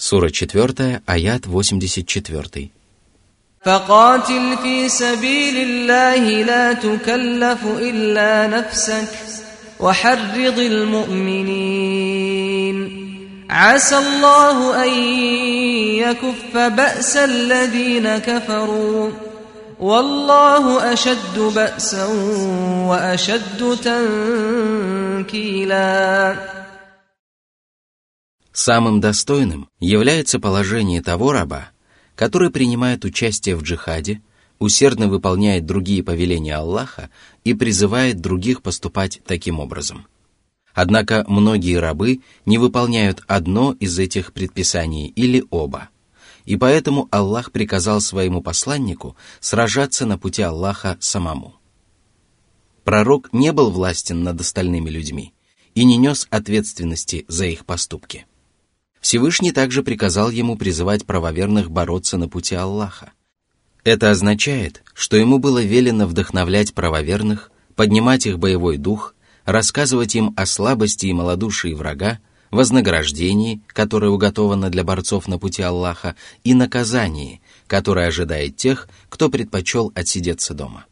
Сура 4, аят 84. فقاتل في سبيل الله لا تكلف إلا نفسك وحرض المؤمنين عسى الله أن يكف بأس الذين كفروا والله أشد بأسا وأشد تنكيلا Самым достойным является положение того раба, который принимает участие в джихаде, усердно выполняет другие повеления Аллаха и призывает других поступать таким образом. Однако многие рабы не выполняют одно из этих предписаний или оба. И поэтому Аллах приказал своему посланнику сражаться на пути Аллаха самому. Пророк не был властен над остальными людьми и не нес ответственности за их поступки. Всевышний также приказал ему призывать правоверных бороться на пути Аллаха. Это означает, что ему было велено вдохновлять правоверных, поднимать их боевой дух, рассказывать им о слабости и малодушии врага, вознаграждении, которое уготовано для борцов на пути Аллаха, и наказании, которое ожидает тех, кто предпочел отсидеться дома.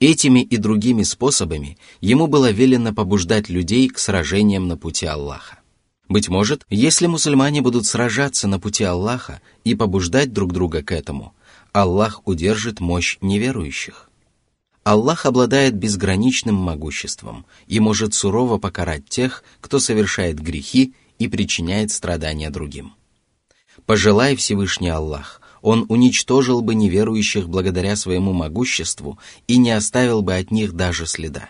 Этими и другими способами ему было велено побуждать людей к сражениям на пути Аллаха. Быть может, если мусульмане будут сражаться на пути Аллаха и побуждать друг друга к этому, Аллах удержит мощь неверующих. Аллах обладает безграничным могуществом и может сурово покарать тех, кто совершает грехи и причиняет страдания другим. Пожелай Всевышний Аллах, Он уничтожил бы неверующих благодаря своему могуществу и не оставил бы от них даже следа.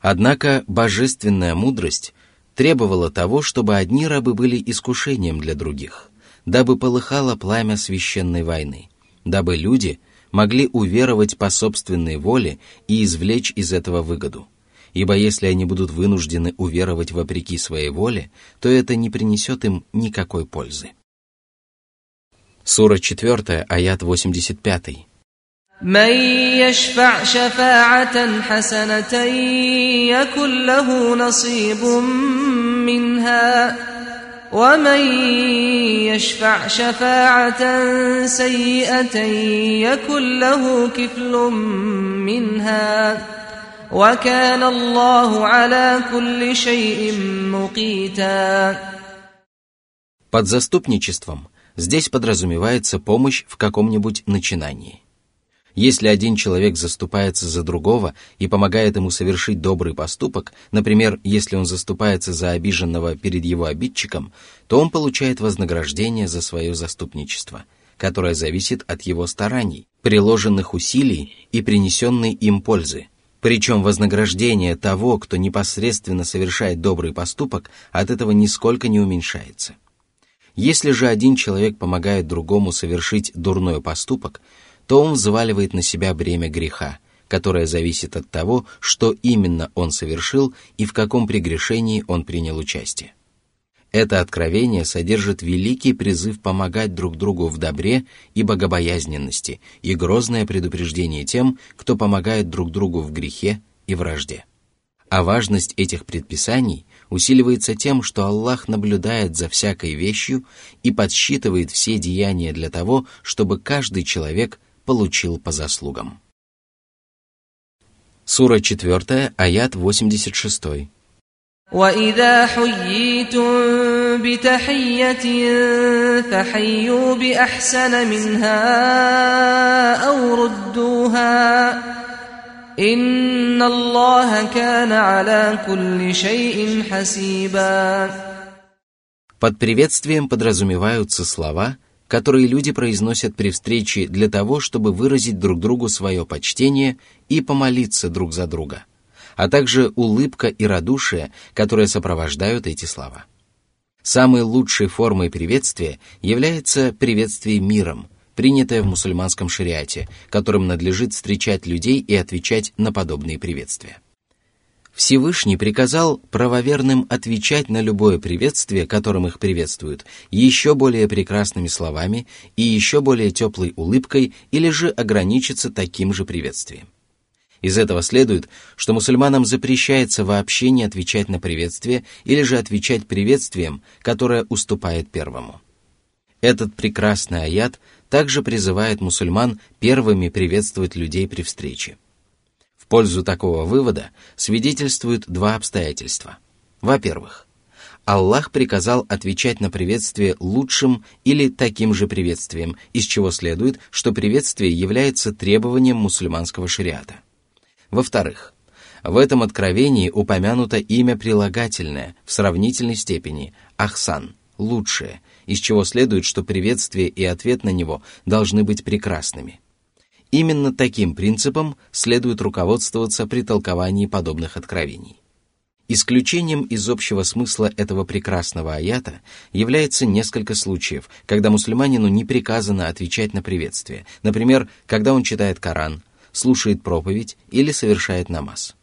Однако божественная мудрость требовала того, чтобы одни рабы были искушением для других, дабы полыхало пламя священной войны, дабы люди могли уверовать по собственной воле и извлечь из этого выгоду. Ибо если они будут вынуждены уверовать вопреки своей воле, то это не принесет им никакой пользы. Сура 4, аят 85. من يشفع شفاعة حسنة يكن له نصيب منها ومن يشفع شفاعة سيئة يكن له كفل منها وكان الله على كل شيء مقيتا Под заступничеством здесь подразумевается помощь в каком-нибудь начинании. Если один человек заступается за другого и помогает ему совершить добрый поступок, например, если он заступается за обиженного перед его обидчиком, то он получает вознаграждение за свое заступничество, которое зависит от его стараний, приложенных усилий и принесенной им пользы. Причем вознаграждение того, кто непосредственно совершает добрый поступок, от этого нисколько не уменьшается. Если же один человек помогает другому совершить дурной поступок, то он взваливает на себя бремя греха, которое зависит от того, что именно он совершил и в каком прегрешении он принял участие. Это откровение содержит великий призыв помогать друг другу в добре и богобоязненности и грозное предупреждение тем, кто помогает друг другу в грехе и вражде. А важность этих предписаний усиливается тем, что Аллах наблюдает за всякой вещью и подсчитывает все деяния для того, чтобы каждый человек получил по заслугам. Сура 4, аят 86. وإذا حييتم بتحية فحيوا بأحسن منها أو ردوها إن الله كان على كل شيء حسيبا Под приветствием подразумеваются слова, которые люди произносят при встрече для того, чтобы выразить друг другу свое почтение и помолиться друг за друга, а также улыбка и радушие, которые сопровождают эти слова. Самой лучшей формой приветствия является приветствие миром, принятое в мусульманском шариате, которым надлежит встречать людей и отвечать на подобные приветствия. Всевышний приказал правоверным отвечать на любое приветствие, которым их приветствуют, еще более прекрасными словами и еще более теплой улыбкой или же ограничиться таким же приветствием. Из этого следует, что мусульманам запрещается вообще не отвечать на приветствие или же отвечать приветствием, которое уступает первому. Этот прекрасный аят также призывает мусульман первыми приветствовать людей при встрече. Пользу такого вывода свидетельствуют два обстоятельства. Во-первых, Аллах приказал отвечать на приветствие лучшим или таким же приветствием, из чего следует, что приветствие является требованием мусульманского шариата. Во-вторых, в этом откровении упомянуто имя прилагательное в сравнительной степени «ахсан» – «лучшее», из чего следует, что приветствие и ответ на него должны быть прекрасными. Именно таким принципом следует руководствоваться при толковании подобных откровений. Исключением из общего смысла этого прекрасного аята является несколько случаев, когда мусульманину не приказано отвечать на приветствие, например, когда он читает Коран, слушает проповедь или совершает намаз.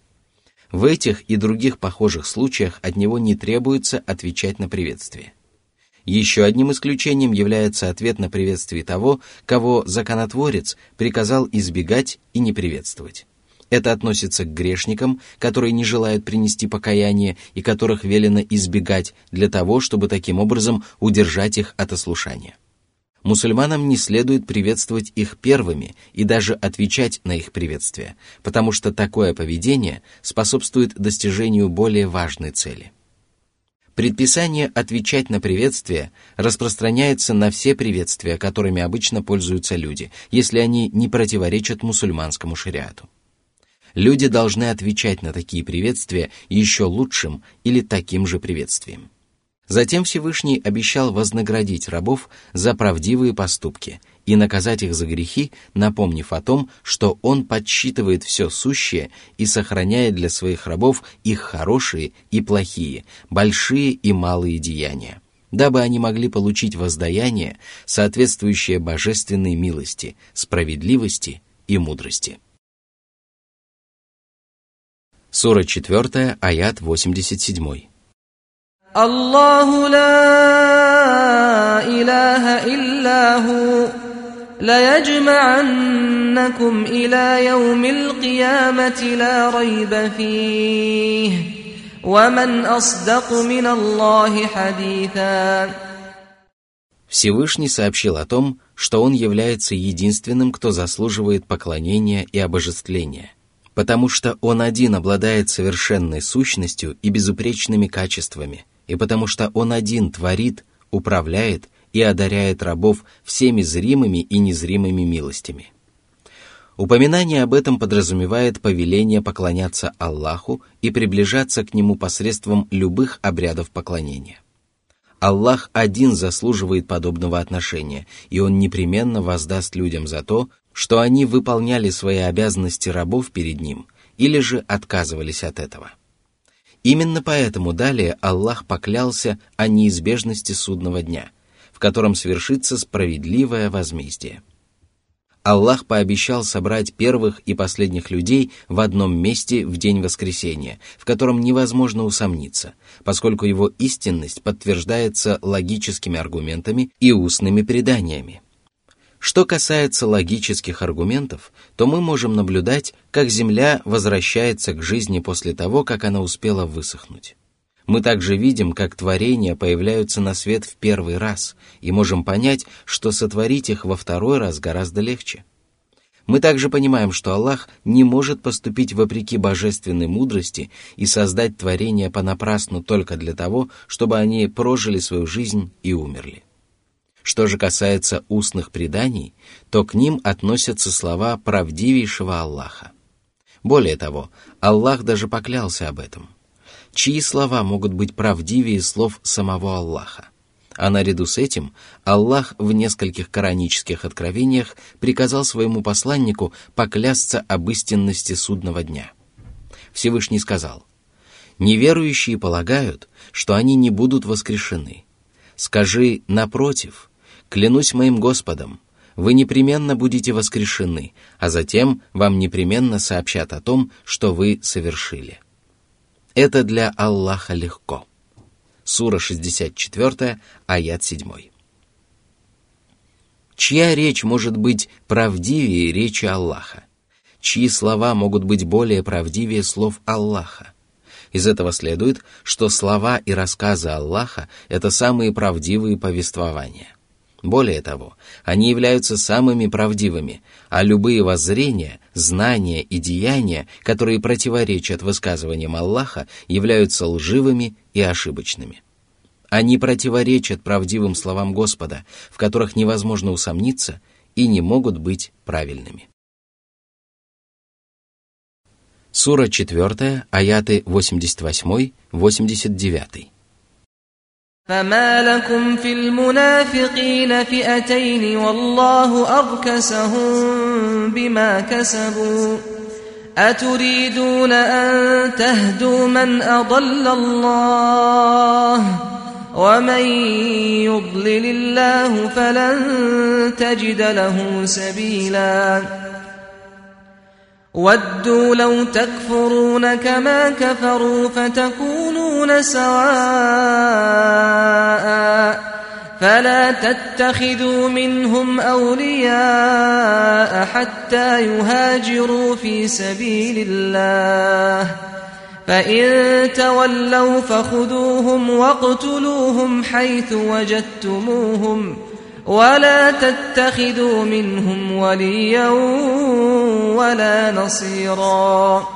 В этих и других похожих случаях от него не требуется отвечать на приветствие. Еще одним исключением является ответ на приветствие того, кого законотворец приказал избегать и не приветствовать. Это относится к грешникам, которые не желают принести покаяние и которых велено избегать для того, чтобы таким образом удержать их от ослушания. Мусульманам не следует приветствовать их первыми и даже отвечать на их приветствие, потому что такое поведение способствует достижению более важной цели. Предписание отвечать на приветствие распространяется на все приветствия, которыми обычно пользуются люди, если они не противоречат мусульманскому шариату люди должны отвечать на такие приветствия еще лучшим или таким же приветствием. Затем Всевышний обещал вознаградить рабов за правдивые поступки и наказать их за грехи, напомнив о том, что Он подсчитывает все сущее и сохраняет для своих рабов их хорошие и плохие, большие и малые деяния, дабы они могли получить воздаяние, соответствующее божественной милости, справедливости и мудрости. Сура 4, аят 87. Аллаху ла илляха ليجمعنكم إلى يوم القيامة لا ريب فيه ومن أصدق من الله حديثا Всевышний сообщил о том, что Он является единственным, кто заслуживает поклонения и обожествления – потому что Он один обладает совершенной сущностью и безупречными качествами, и потому что Он один творит, управляет и одаряет рабов всеми зримыми и незримыми милостями. Упоминание об этом подразумевает повеление поклоняться Аллаху и приближаться к Нему посредством любых обрядов поклонения. Аллах один заслуживает подобного отношения, и Он непременно воздаст людям за то, что они выполняли свои обязанности рабов перед ним или же отказывались от этого. Именно поэтому далее Аллах поклялся о неизбежности судного дня, в котором свершится справедливое возмездие. Аллах пообещал собрать первых и последних людей в одном месте в день воскресения, в котором невозможно усомниться, поскольку его истинность подтверждается логическими аргументами и устными преданиями. Что касается логических аргументов, то мы можем наблюдать, как Земля возвращается к жизни после того, как она успела высохнуть. Мы также видим, как творения появляются на свет в первый раз, и можем понять, что сотворить их во второй раз гораздо легче. Мы также понимаем, что Аллах не может поступить вопреки божественной мудрости и создать творения понапрасну только для того, чтобы они прожили свою жизнь и умерли. Что же касается устных преданий, то к ним относятся слова правдивейшего Аллаха. Более того, Аллах даже поклялся об этом. Чьи слова могут быть правдивее слов самого Аллаха? А наряду с этим Аллах в нескольких коранических откровениях приказал своему посланнику поклясться об истинности судного дня. Всевышний сказал, «Неверующие полагают, что они не будут воскрешены. Скажи, напротив, Клянусь моим Господом, вы непременно будете воскрешены, а затем вам непременно сообщат о том, что вы совершили. Это для Аллаха легко. Сура 64, аят 7. Чья речь может быть правдивее речи Аллаха? Чьи слова могут быть более правдивее слов Аллаха? Из этого следует, что слова и рассказы Аллаха – это самые правдивые повествования – Более того, они являются самыми правдивыми, а любые воззрения, знания и деяния, которые противоречат высказываниям Аллаха, являются лживыми и ошибочными. Они противоречат правдивым словам Господа, в которых невозможно усомниться и не могут быть правильными. Сура 4, аяты 88-89. فما لكم في المنافقين فئتين والله أركسهم بما كسبوا أتريدون أن تهدوا من أضل الله ومن يضلل الله فلن تجد له سبيلاً ودوا لو تكفرون كما كفروا فتكونون سواء فلا تتخذوا منهم أولياء حتى يهاجروا في سبيل الله. فإن تولوا فخذوهم واقتلوهم حيث وجدتموهم ولا تتخذوا منهم وليا ولا نصيرا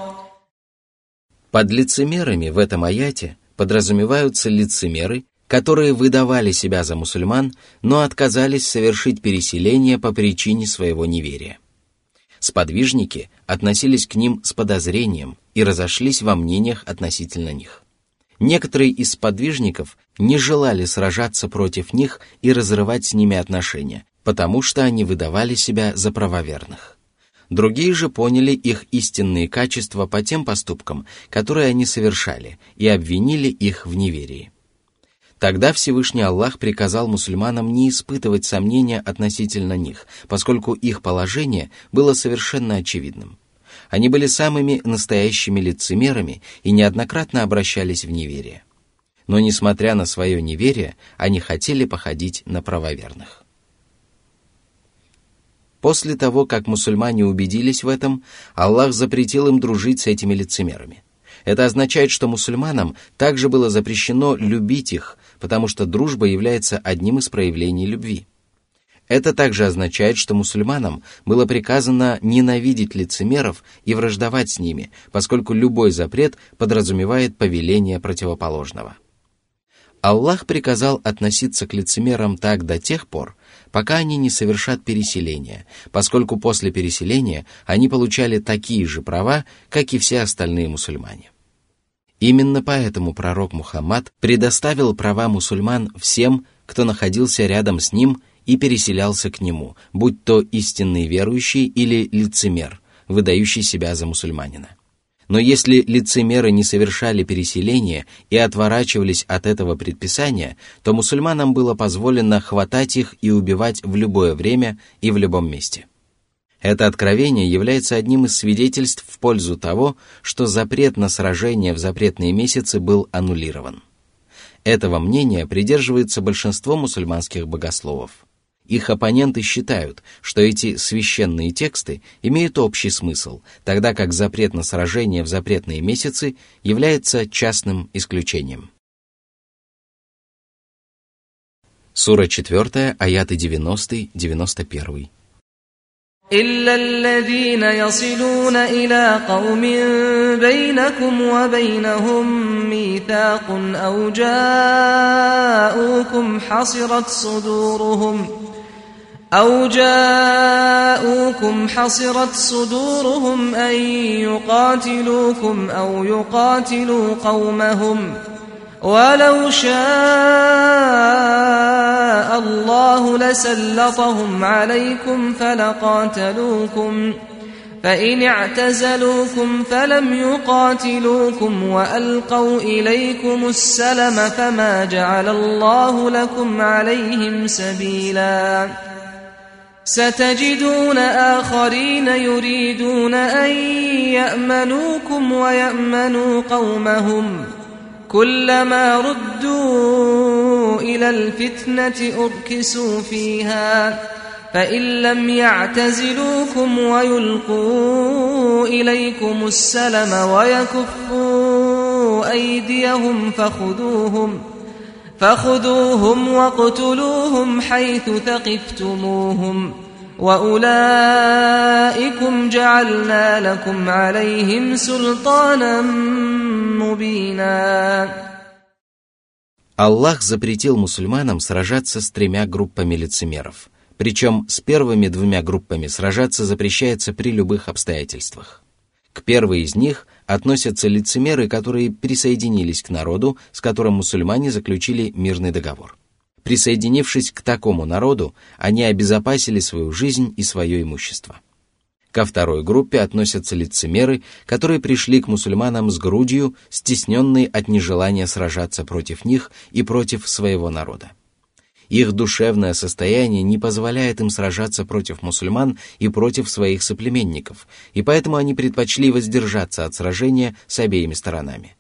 Под лицемерами в этом аяте подразумеваются лицемеры, которые выдавали себя за мусульман, но отказались совершить переселение по причине своего неверия. Сподвижники относились к ним с подозрением и разошлись во мнениях относительно них. Некоторые из сподвижников не желали сражаться против них и разрывать с ними отношения, потому что они выдавали себя за правоверных. Другие же поняли их истинные качества по тем поступкам, которые они совершали, и обвинили их в неверии. Тогда Всевышний Аллах приказал мусульманам не испытывать сомнения относительно них, поскольку их положение было совершенно очевидным. Они были самыми настоящими лицемерами и неоднократно обращались в неверие. Но, несмотря на свое неверие, они хотели походить на правоверных. После того, как мусульмане убедились в этом, Аллах запретил им дружить с этими лицемерами. Это означает, что мусульманам также было запрещено любить их, потому что дружба является одним из проявлений любви. Это также означает, что мусульманам было приказано ненавидеть лицемеров и враждовать с ними, поскольку любой запрет подразумевает повеление противоположного. Аллах приказал относиться к лицемерам так до тех пор, пока они не совершат переселения, поскольку после переселения они получали такие же права, как и все остальные мусульмане. Именно поэтому пророк Мухаммад предоставил права мусульман всем, кто находился рядом с ним и переселялся к нему, будь то истинный верующий или лицемер, выдающий себя за мусульманина. Но если лицемеры не совершали переселение и отворачивались от этого предписания, то мусульманам было позволено хватать их и убивать в любое время и в любом месте. Это откровение является одним из свидетельств в пользу того, что запрет на сражение в запретные месяцы был аннулирован. Этого мнения придерживается большинство мусульманских богословов. Их оппоненты считают, что эти священные тексты имеют общий смысл, тогда как запрет на сражение в запретные месяцы является частным исключением. Сура 4, аяты 90-91. إلا الذين يصلون إلى قوم بينكم وبينهم ميثاق أو جاءوكم حصرت صدورهم أو جاءوكم حصرت صدورهم أن يقاتلوكم أو يقاتلوا قومهم ولو شاء الله لسلطهم عليكم فلقاتلوكم فإن اعتزلوكم فلم يقاتلوكم وألقوا إليكم السلم فما جعل الله لكم عليهم سبيلاً ستجدون آخرين يريدون أن يأمنوكم ويأمنوا قومهم. كلما ردوا إلى الفتنة أركسوا فيها فإن لم يعتزلوكم ويلقوا إليكم السلم ويكفوا أيديهم فخذوهم ۖ. فخذوهم واقتلوهم حيث ثقفتموهم واولئكم جعلنا لكم عليهم سلطانا مبينا Аллах запретил мусульманам сражаться с тремя группами лицемеров. Причем с первыми двумя группами сражаться запрещается при любых обстоятельствах. К первой из них относятся лицемеры, которые присоединились к народу, с которым мусульмане заключили мирный договор. Присоединившись к такому народу, они обезопасили свою жизнь и свое имущество. Ко второй группе относятся лицемеры, которые пришли к мусульманам с грудью, стесненные от нежелания сражаться против них и против своего народа. Их душевное состояние не позволяет им сражаться против мусульман и против своих соплеменников, и поэтому они предпочли воздержаться от сражения с обеими сторонами.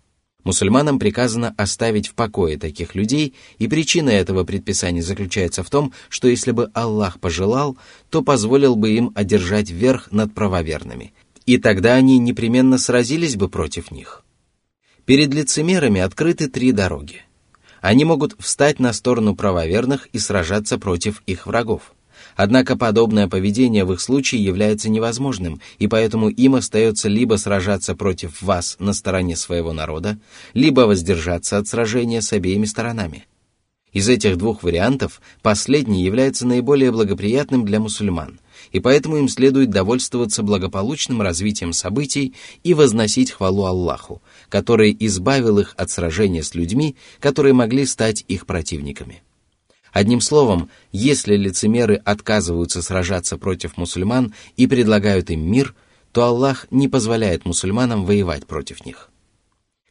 Мусульманам приказано оставить в покое таких людей, и причина этого предписания заключается в том, что если бы Аллах пожелал, то позволил бы им одержать верх над правоверными, и тогда они непременно сразились бы против них. Перед лицемерами открыты три дороги. Они могут встать на сторону правоверных и сражаться против их врагов – Однако подобное поведение в их случае является невозможным, и поэтому им остается либо сражаться против вас на стороне своего народа, либо воздержаться от сражения с обеими сторонами. Из этих двух вариантов последний является наиболее благоприятным для мусульман, и поэтому им следует довольствоваться благополучным развитием событий и возносить хвалу Аллаху, который избавил их от сражения с людьми, которые могли стать их противниками. Одним словом, если лицемеры отказываются сражаться против мусульман и предлагают им мир, то Аллах не позволяет мусульманам воевать против них.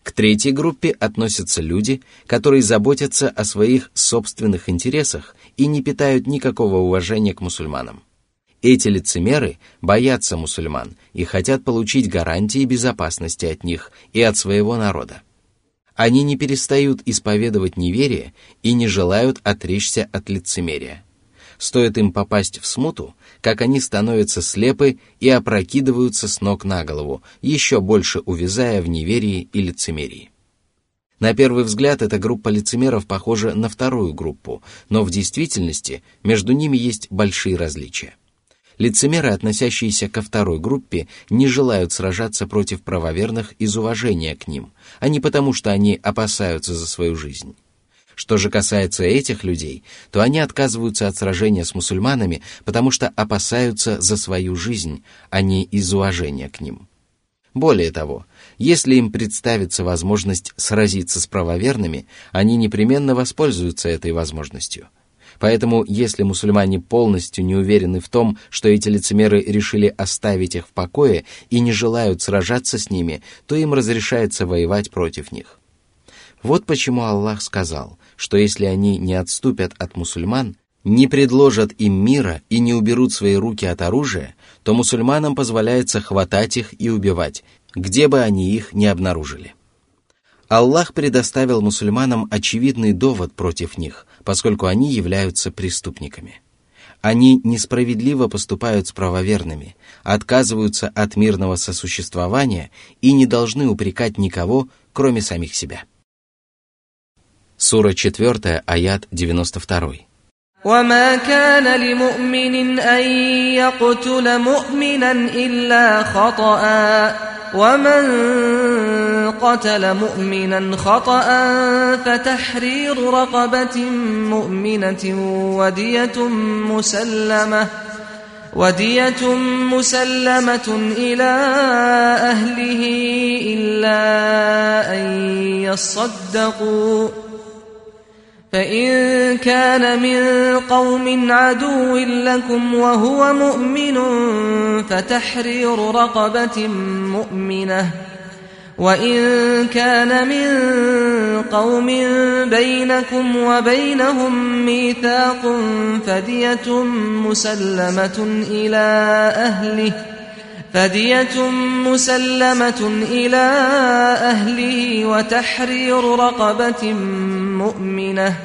К третьей группе относятся люди, которые заботятся о своих собственных интересах и не питают никакого уважения к мусульманам. Эти лицемеры боятся мусульман и хотят получить гарантии безопасности от них и от своего народа. Они не перестают исповедовать неверие и не желают отречься от лицемерия. Стоит им попасть в смуту, как они становятся слепы и опрокидываются с ног на голову, еще больше увязая в неверии и лицемерии. На первый взгляд эта группа лицемеров похожа на вторую группу, но в действительности между ними есть большие различия. Лицемеры, относящиеся ко второй группе, не желают сражаться против правоверных из уважения к ним, а не потому, что они опасаются за свою жизнь. Что же касается этих людей, то они отказываются от сражения с мусульманами, потому что опасаются за свою жизнь, а не из уважения к ним. Более того, если им представится возможность сразиться с правоверными, они непременно воспользуются этой возможностью – Поэтому, если мусульмане полностью не уверены в том, что эти лицемеры решили оставить их в покое и не желают сражаться с ними, то им разрешается воевать против них. Вот почему Аллах сказал, что если они не отступят от мусульман, не предложат им мира и не уберут свои руки от оружия, то мусульманам позволяется хватать их и убивать, где бы они их не обнаружили. Аллах предоставил мусульманам очевидный довод против них, поскольку они являются преступниками. Они несправедливо поступают с правоверными, отказываются от мирного сосуществования и не должны упрекать никого, кроме самих себя. Сура 4, аят 92. وما كان لمؤمن أن يقتل مؤمنا إلا خطأ ومن قتل مؤمنا خطأ فتحرير رقبة مؤمنة ودية مسلمة ودية مسلمة إلى أهله إلا أن يصدقوا فإن كان من قوم عدو لكم وهو مؤمن فتحرير رقبة مؤمنة. وإن كان من قوم بينكم وبينهم ميثاق فدية مسلمة إلى أهله. فدية مسلمة إلى أهله وتحرير رقبة مؤمنة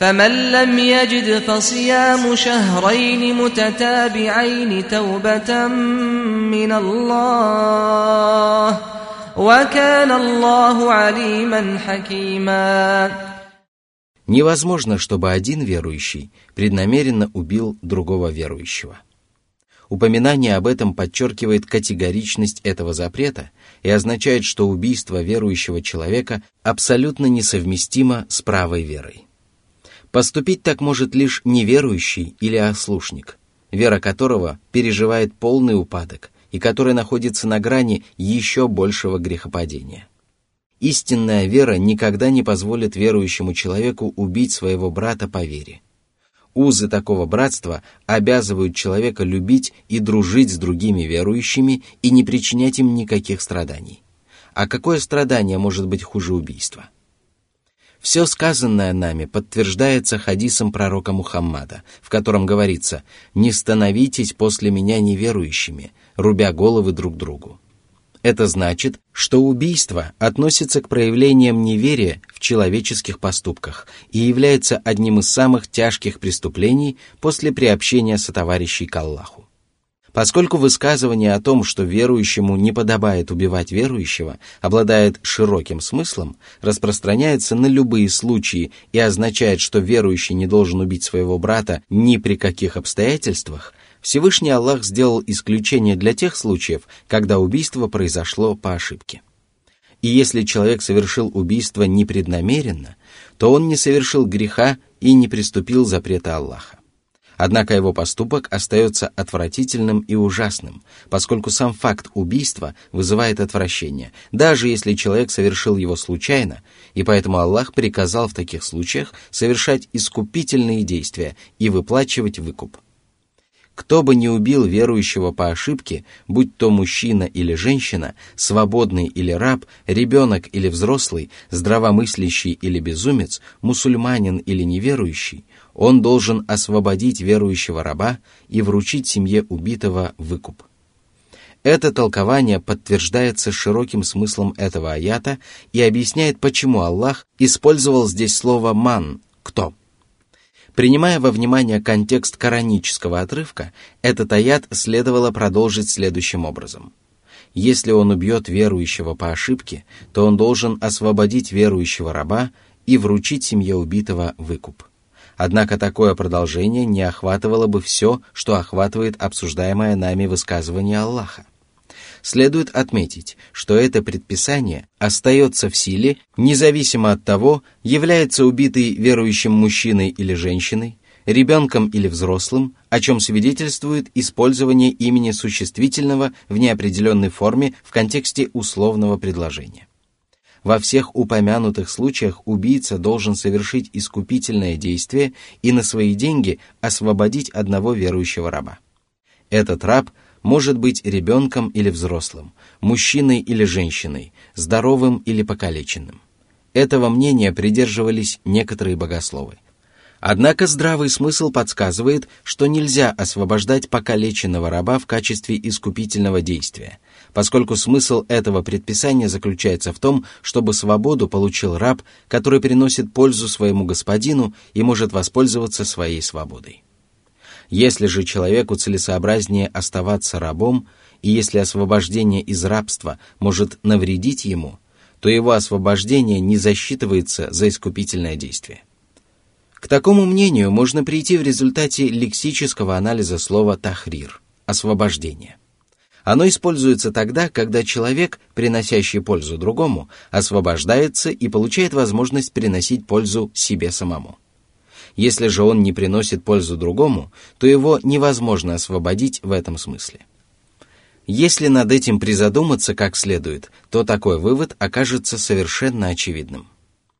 فمن لم يجد فصيام شهرين متتابعين توبة من الله وكان الله عليما حكيما Невозможно, чтобы один верующий преднамеренно убил другого верующего. Упоминание об этом подчеркивает категоричность этого запрета и означает, что убийство верующего человека абсолютно несовместимо с правой верой. Поступить так может лишь неверующий или ослушник, вера которого переживает полный упадок и который находится на грани еще большего грехопадения. Истинная вера никогда не позволит верующему человеку убить своего брата по вере. Узы такого братства обязывают человека любить и дружить с другими верующими и не причинять им никаких страданий. А какое страдание может быть хуже убийства? Все сказанное нами подтверждается хадисом пророка Мухаммада, в котором говорится «Не становитесь после меня неверующими, рубя головы друг другу». Это значит, что убийство относится к проявлениям неверия в человеческих поступках и является одним из самых тяжких преступлений после приобщения сотоварищей к Аллаху. Поскольку высказывание о том, что верующему не подобает убивать верующего, обладает широким смыслом, распространяется на любые случаи и означает, что верующий не должен убить своего брата ни при каких обстоятельствах – Всевышний Аллах сделал исключение для тех случаев, когда убийство произошло по ошибке. И если человек совершил убийство непреднамеренно, то он не совершил греха и не приступил запрета Аллаха. Однако его поступок остается отвратительным и ужасным, поскольку сам факт убийства вызывает отвращение, даже если человек совершил его случайно, и поэтому Аллах приказал в таких случаях совершать искупительные действия и выплачивать выкуп. Кто бы ни убил верующего по ошибке, будь то мужчина или женщина, свободный или раб, ребенок или взрослый, здравомыслящий или безумец, мусульманин или неверующий, он должен освободить верующего раба и вручить семье убитого выкуп. Это толкование подтверждается широким смыслом этого аята и объясняет, почему Аллах использовал здесь слово «ман» — «кто». Принимая во внимание контекст коранического отрывка, этот аят следовало продолжить следующим образом. Если он убьет верующего по ошибке, то он должен освободить верующего раба и вручить семье убитого выкуп. Однако такое продолжение не охватывало бы все, что охватывает обсуждаемое нами высказывание Аллаха следует отметить, что это предписание остается в силе независимо от того, является убитый верующим мужчиной или женщиной, ребенком или взрослым, о чем свидетельствует использование имени существительного в неопределенной форме в контексте условного предложения. Во всех упомянутых случаях убийца должен совершить искупительное действие и на свои деньги освободить одного верующего раба. Этот раб – может быть ребенком или взрослым, мужчиной или женщиной, здоровым или покалеченным. Этого мнения придерживались некоторые богословы. Однако здравый смысл подсказывает, что нельзя освобождать покалеченного раба в качестве искупительного действия, поскольку смысл этого предписания заключается в том, чтобы свободу получил раб, который приносит пользу своему господину и может воспользоваться своей свободой. Если же человеку целесообразнее оставаться рабом, и если освобождение из рабства может навредить ему, то его освобождение не засчитывается за искупительное действие. К такому мнению можно прийти в результате лексического анализа слова «тахрир» — «освобождение». Оно используется тогда, когда человек, приносящий пользу другому, освобождается и получает возможность приносить пользу себе самому. Если же он не приносит пользу другому, то его невозможно освободить в этом смысле. Если над этим призадуматься как следует, то такой вывод окажется совершенно очевидным.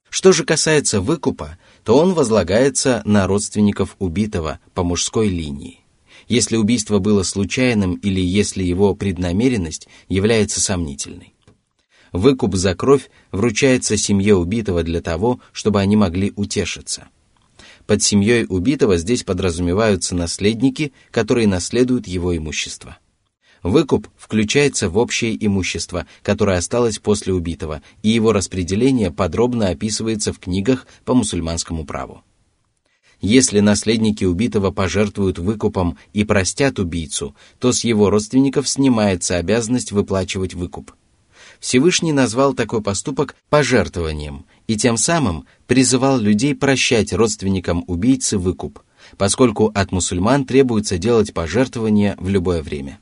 Что же касается выкупа, то он возлагается на родственников убитого по мужской линии. Если убийство было случайным или если его преднамеренность является сомнительной. Выкуп за кровь вручается семье убитого для того, чтобы они могли утешиться. Под семьей убитого здесь подразумеваются наследники, которые наследуют его имущество. Выкуп включается в общее имущество, которое осталось после убитого, и его распределение подробно описывается в книгах по мусульманскому праву. Если наследники убитого пожертвуют выкупом и простят убийцу, то с его родственников снимается обязанность выплачивать выкуп. Всевышний назвал такой поступок пожертвованием и тем самым призывал людей прощать родственникам убийцы выкуп, поскольку от мусульман требуется делать пожертвования в любое время.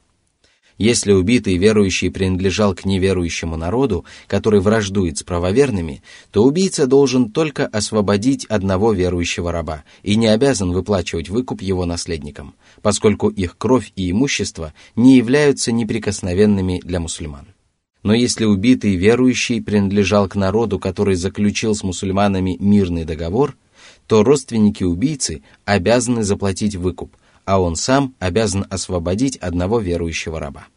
Если убитый верующий принадлежал к неверующему народу, который враждует с правоверными, то убийца должен только освободить одного верующего раба и не обязан выплачивать выкуп его наследникам, поскольку их кровь и имущество не являются неприкосновенными для мусульман. Но если убитый верующий принадлежал к народу, который заключил с мусульманами мирный договор, то родственники убийцы обязаны заплатить выкуп, а он сам обязан освободить одного верующего раба.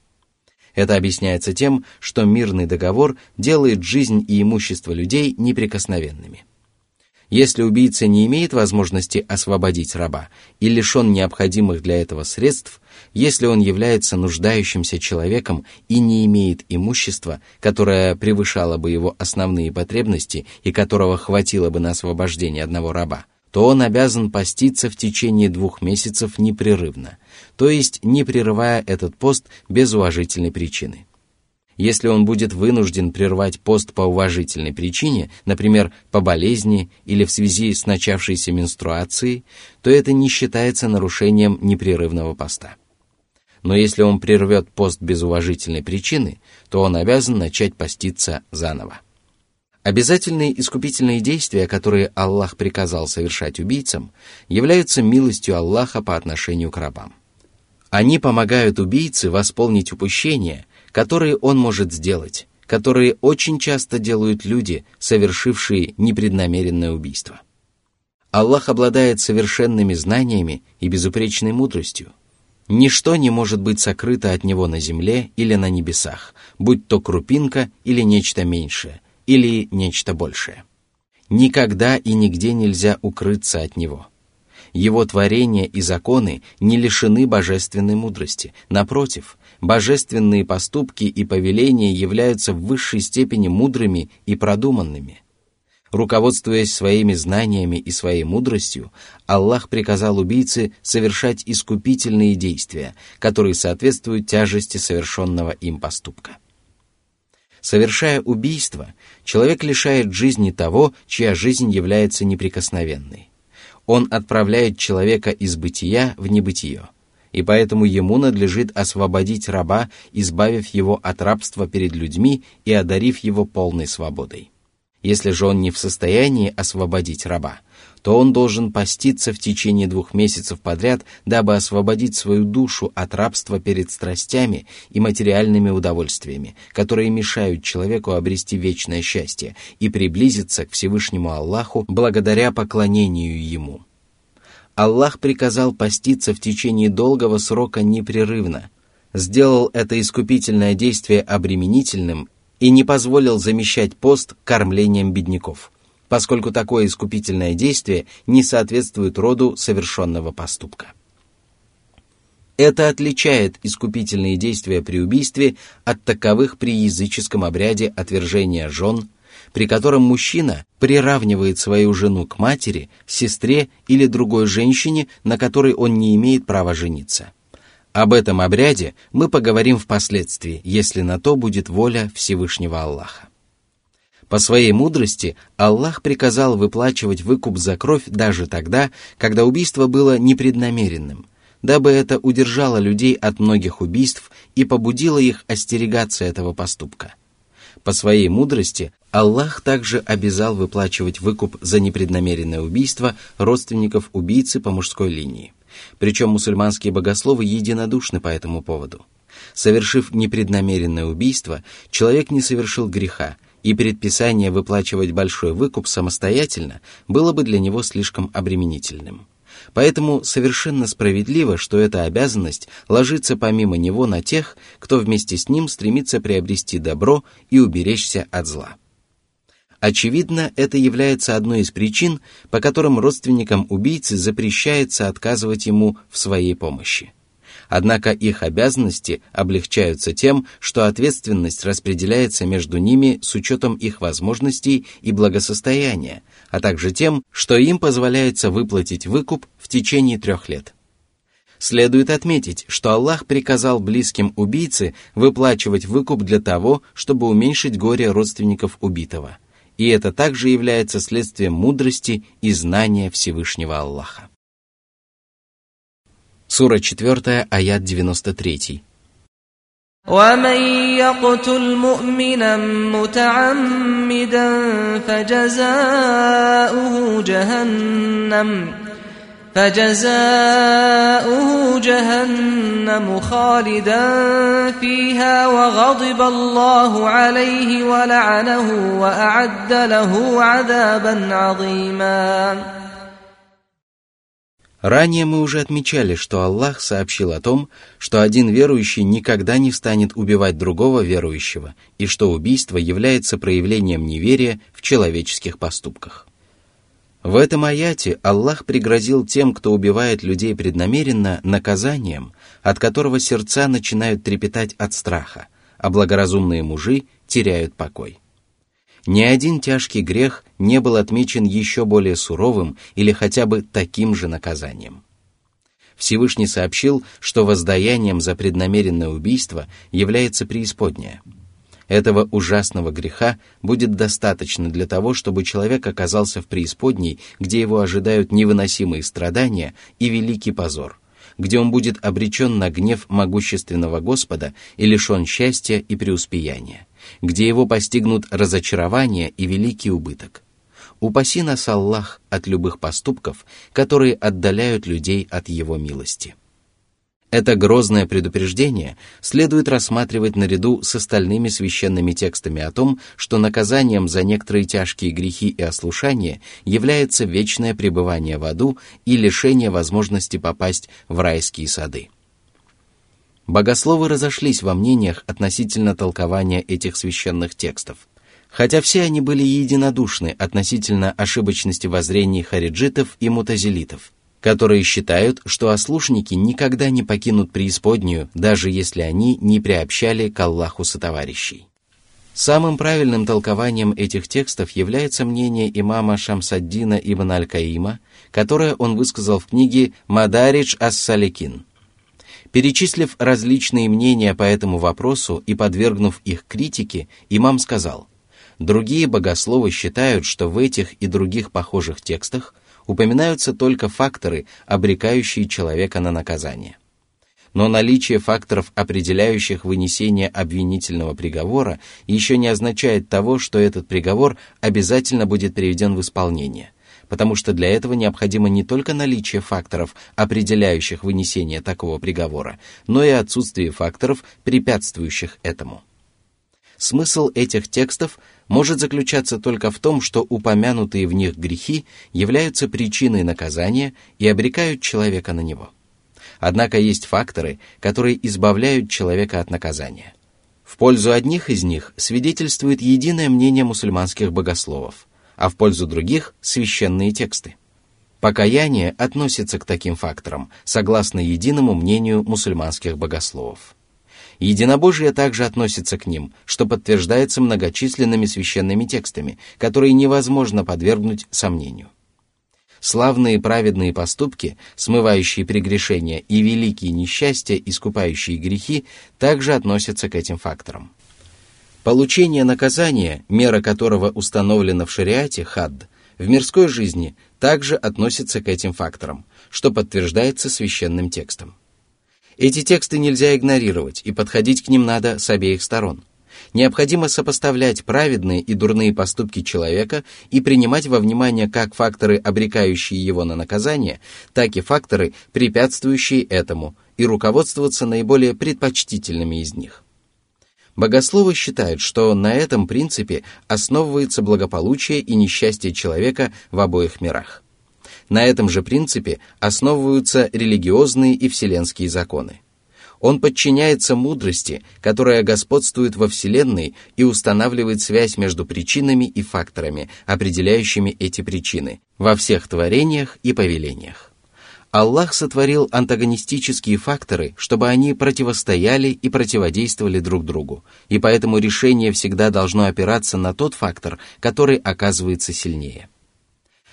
Это объясняется тем, что мирный договор делает жизнь и имущество людей неприкосновенными. Если убийца не имеет возможности освободить раба и лишен необходимых для этого средств, если он является нуждающимся человеком и не имеет имущества, которое превышало бы его основные потребности и которого хватило бы на освобождение одного раба, то он обязан поститься в течение двух месяцев непрерывно, то есть не прерывая этот пост без уважительной причины. Если он будет вынужден прервать пост по уважительной причине, например, по болезни или в связи с начавшейся менструацией, то это не считается нарушением непрерывного поста. Но если он прервет пост без уважительной причины, то он обязан начать поститься заново. Обязательные искупительные действия, которые Аллах приказал совершать убийцам, являются милостью Аллаха по отношению к рабам. Они помогают убийце восполнить упущения, которые он может сделать, которые очень часто делают люди, совершившие непреднамеренное убийство. Аллах обладает совершенными знаниями и безупречной мудростью. Ничто не может быть сокрыто от Него на земле или на небесах, будь то крупинка или нечто меньшее, или нечто большее. Никогда и нигде нельзя укрыться от Него. Его творения и законы не лишены божественной мудрости. Напротив, божественные поступки и повеления являются в высшей степени мудрыми и продуманными. Руководствуясь своими знаниями и своей мудростью, Аллах приказал убийце совершать искупительные действия, которые соответствуют тяжести совершенного им поступка. Совершая убийство, человек лишает жизни того, чья жизнь является неприкосновенной. Он отправляет человека из бытия в небытие, и поэтому ему надлежит освободить раба, избавив его от рабства перед людьми и одарив его полной свободой. Если же он не в состоянии освободить раба, то он должен поститься в течение двух месяцев подряд, дабы освободить свою душу от рабства перед страстями и материальными удовольствиями, которые мешают человеку обрести вечное счастье и приблизиться к Всевышнему Аллаху благодаря поклонению Ему. Аллах приказал поститься в течение долгого срока непрерывно, сделал это искупительное действие обременительным и не позволил замещать пост кормлением бедняков – поскольку такое искупительное действие не соответствует роду совершенного поступка. Это отличает искупительные действия при убийстве от таковых при языческом обряде отвержения жен, при котором мужчина приравнивает свою жену к матери, сестре или другой женщине, на которой он не имеет права жениться. Об этом обряде мы поговорим впоследствии, если на то будет воля Всевышнего Аллаха. По своей мудрости Аллах приказал выплачивать выкуп за кровь даже тогда, когда убийство было непреднамеренным, дабы это удержало людей от многих убийств и побудило их остерегаться этого поступка. По своей мудрости Аллах также обязал выплачивать выкуп за непреднамеренное убийство родственников убийцы по мужской линии. Причем мусульманские богословы единодушны по этому поводу. Совершив непреднамеренное убийство, человек не совершил греха, и предписание выплачивать большой выкуп самостоятельно было бы для него слишком обременительным. Поэтому совершенно справедливо, что эта обязанность ложится помимо него на тех, кто вместе с ним стремится приобрести добро и уберечься от зла. Очевидно, это является одной из причин, по которым родственникам убийцы запрещается отказывать ему в своей помощи. Однако их обязанности облегчаются тем, что ответственность распределяется между ними с учетом их возможностей и благосостояния, а также тем, что им позволяется выплатить выкуп в течение трех лет. Следует отметить, что Аллах приказал близким убийцы выплачивать выкуп для того, чтобы уменьшить горе родственников убитого. И это также является следствием мудрости и знания Всевышнего Аллаха. Сура 4, аят 93. ومن يقتل مؤمنا متعمدا فجزاؤه جهنم فجزاؤه جهنم خالدا فيها وغضب الله عليه ولعنه وأعد له عذابا عظيما. Ранее мы уже отмечали, что Аллах сообщил о том, что один верующий никогда не станет убивать другого верующего, и что убийство является проявлением неверия в человеческих поступках. В этом аяте Аллах пригрозил тем, кто убивает людей преднамеренно, наказанием, от которого сердца начинают трепетать от страха, а благоразумные мужи теряют покой. Ни один тяжкий грех не был отмечен еще более суровым или хотя бы таким же наказанием. Всевышний сообщил, что воздаянием за преднамеренное убийство является преисподняя. Этого ужасного греха будет достаточно для того, чтобы человек оказался в преисподней, где его ожидают невыносимые страдания и великий позор, где он будет обречен на гнев могущественного Господа и лишен счастья и преуспеяния где его постигнут разочарование и великий убыток. Упаси нас Аллах от любых поступков, которые отдаляют людей от Его милости. Это грозное предупреждение следует рассматривать наряду с остальными священными текстами о том, что наказанием за некоторые тяжкие грехи и ослушания является вечное пребывание в аду и лишение возможности попасть в райские сады. Богословы разошлись во мнениях относительно толкования этих священных текстов. Хотя все они были единодушны относительно ошибочности воззрений хариджитов и мутазилитов, которые считают, что ослушники никогда не покинут преисподнюю, даже если они не приобщали к Аллаху сотоварищей. Самым правильным толкованием этих текстов является мнение имама Шамсаддина ибн Аль-Каима, которое он высказал в книге «Мадаридж ас-Саликин», Перечислив различные мнения по этому вопросу и подвергнув их критике, имам сказал, другие богословы считают, что в этих и других похожих текстах упоминаются только факторы, обрекающие человека на наказание. Но наличие факторов, определяющих вынесение обвинительного приговора, еще не означает того, что этот приговор обязательно будет приведен в исполнение потому что для этого необходимо не только наличие факторов, определяющих вынесение такого приговора, но и отсутствие факторов, препятствующих этому. Смысл этих текстов может заключаться только в том, что упомянутые в них грехи являются причиной наказания и обрекают человека на него. Однако есть факторы, которые избавляют человека от наказания. В пользу одних из них свидетельствует единое мнение мусульманских богословов – а в пользу других – священные тексты. Покаяние относится к таким факторам, согласно единому мнению мусульманских богословов. Единобожие также относится к ним, что подтверждается многочисленными священными текстами, которые невозможно подвергнуть сомнению. Славные праведные поступки, смывающие прегрешения и великие несчастья, искупающие грехи, также относятся к этим факторам. Получение наказания, мера которого установлена в шариате, хадд, в мирской жизни также относится к этим факторам, что подтверждается священным текстом. Эти тексты нельзя игнорировать, и подходить к ним надо с обеих сторон. Необходимо сопоставлять праведные и дурные поступки человека и принимать во внимание как факторы, обрекающие его на наказание, так и факторы, препятствующие этому, и руководствоваться наиболее предпочтительными из них. Богословы считают, что на этом принципе основывается благополучие и несчастье человека в обоих мирах. На этом же принципе основываются религиозные и вселенские законы. Он подчиняется мудрости, которая господствует во Вселенной и устанавливает связь между причинами и факторами, определяющими эти причины, во всех творениях и повелениях. Аллах сотворил антагонистические факторы, чтобы они противостояли и противодействовали друг другу, и поэтому решение всегда должно опираться на тот фактор, который оказывается сильнее.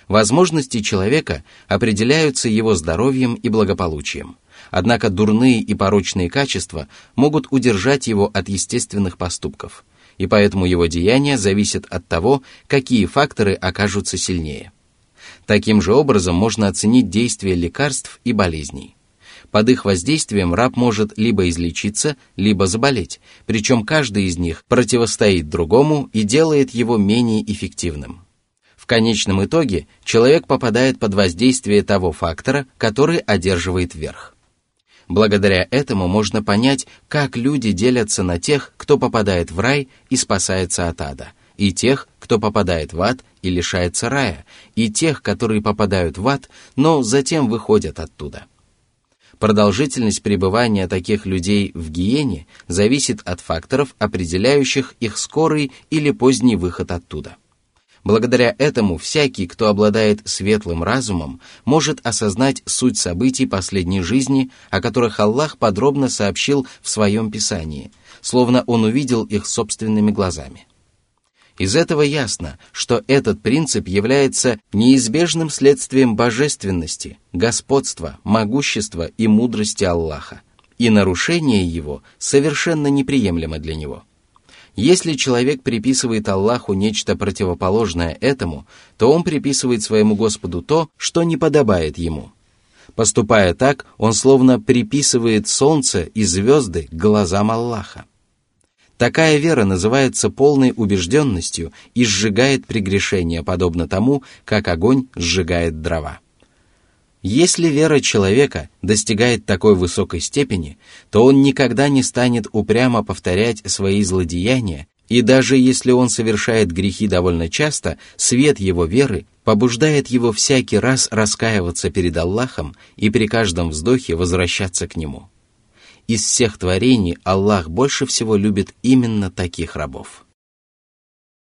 Возможности человека определяются его здоровьем и благополучием. Однако дурные и порочные качества могут удержать его от естественных поступков, и поэтому его деяния зависят от того, какие факторы окажутся сильнее. Таким же образом можно оценить действие лекарств и болезней. Под их воздействием раб может либо излечиться, либо заболеть, причем каждый из них противостоит другому и делает его менее эффективным. В конечном итоге человек попадает под воздействие того фактора, который одерживает верх. Благодаря этому можно понять, как люди делятся на тех, кто попадает в рай и спасается от ада, и тех, кто попадает в ад и лишается рая, и тех, которые попадают в ад, но затем выходят оттуда. Продолжительность пребывания таких людей в гиене зависит от факторов, определяющих их скорый или поздний выход оттуда. Благодаря этому всякий, кто обладает светлым разумом, может осознать суть событий последней жизни, о которых Аллах подробно сообщил в своем Писании, словно он увидел их собственными глазами. Из этого ясно, что этот принцип является неизбежным следствием божественности, господства, могущества и мудрости Аллаха, и нарушение его совершенно неприемлемо для него – если человек приписывает Аллаху нечто противоположное этому, то он приписывает своему Господу то, что не подобает ему. Поступая так, он словно приписывает солнце и звезды глазам Аллаха. Такая вера называется полной убежденностью и сжигает прегрешения, подобно тому, как огонь сжигает дрова. Если вера человека достигает такой высокой степени, то он никогда не станет упрямо повторять свои злодеяния, и даже если он совершает грехи довольно часто, свет его веры побуждает его всякий раз раскаиваться перед Аллахом и при каждом вздохе возвращаться к Нему. Из всех творений Аллах больше всего любит именно таких рабов.